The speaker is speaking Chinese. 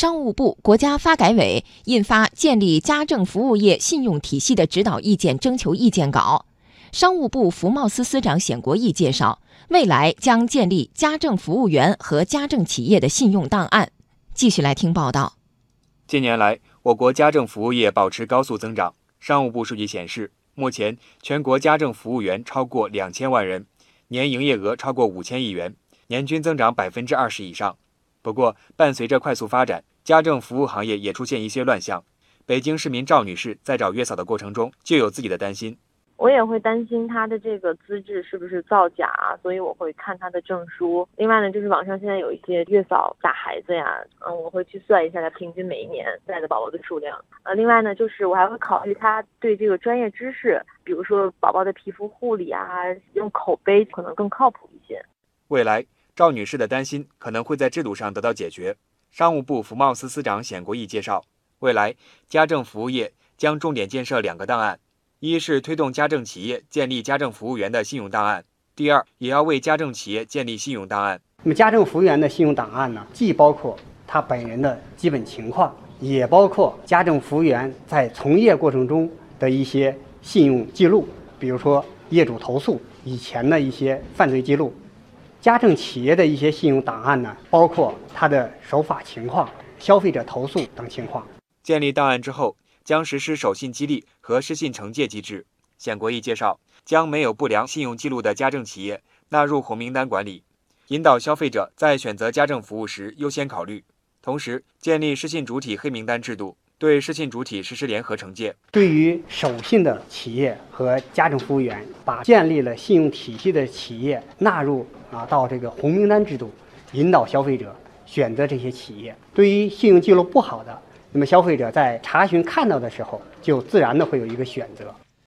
商务部、国家发改委印发《建立家政服务业信用体系的指导意见》征求意见稿。商务部服贸司司长冼国义介绍，未来将建立家政服务员和家政企业的信用档案。继续来听报道。近年来，我国家政服务业保持高速增长。商务部数据显示，目前全国家政服务员超过两千万人，年营业额超过五千亿元，年均增长百分之二十以上。不过，伴随着快速发展，家政服务行业也出现一些乱象。北京市民赵女士在找月嫂的过程中，就有自己的担心。我也会担心他的这个资质是不是造假，所以我会看他的证书。另外呢，就是网上现在有一些月嫂打孩子呀，嗯，我会去算一下他平均每一年带的宝宝的数量。呃，另外呢，就是我还会考虑他对这个专业知识，比如说宝宝的皮肤护理啊，用口碑可能更靠谱一些。未来。赵女士的担心可能会在制度上得到解决。商务部服贸司司长冼国义介绍，未来家政服务业将重点建设两个档案：一是推动家政企业建立家政服务员的信用档案；第二，也要为家政企业建立信用档案。那么，家政服务员的信用档案呢，既包括他本人的基本情况，也包括家政服务员在从业过程中的一些信用记录，比如说业主投诉以前的一些犯罪记录。家政企业的一些信用档案呢，包括它的守法情况、消费者投诉等情况。建立档案之后，将实施守信激励和失信惩戒机制。冼国义介绍，将没有不良信用记录的家政企业纳入红名单管理，引导消费者在选择家政服务时优先考虑。同时，建立失信主体黑名单制度。对失信主体实施联合惩戒。对于守信的企业和家政服务员，把建立了信用体系的企业纳入啊到这个红名单制度，引导消费者选择这些企业。对于信用记录不好的，那么消费者在查询看到的时候，就自然的会有一个选择。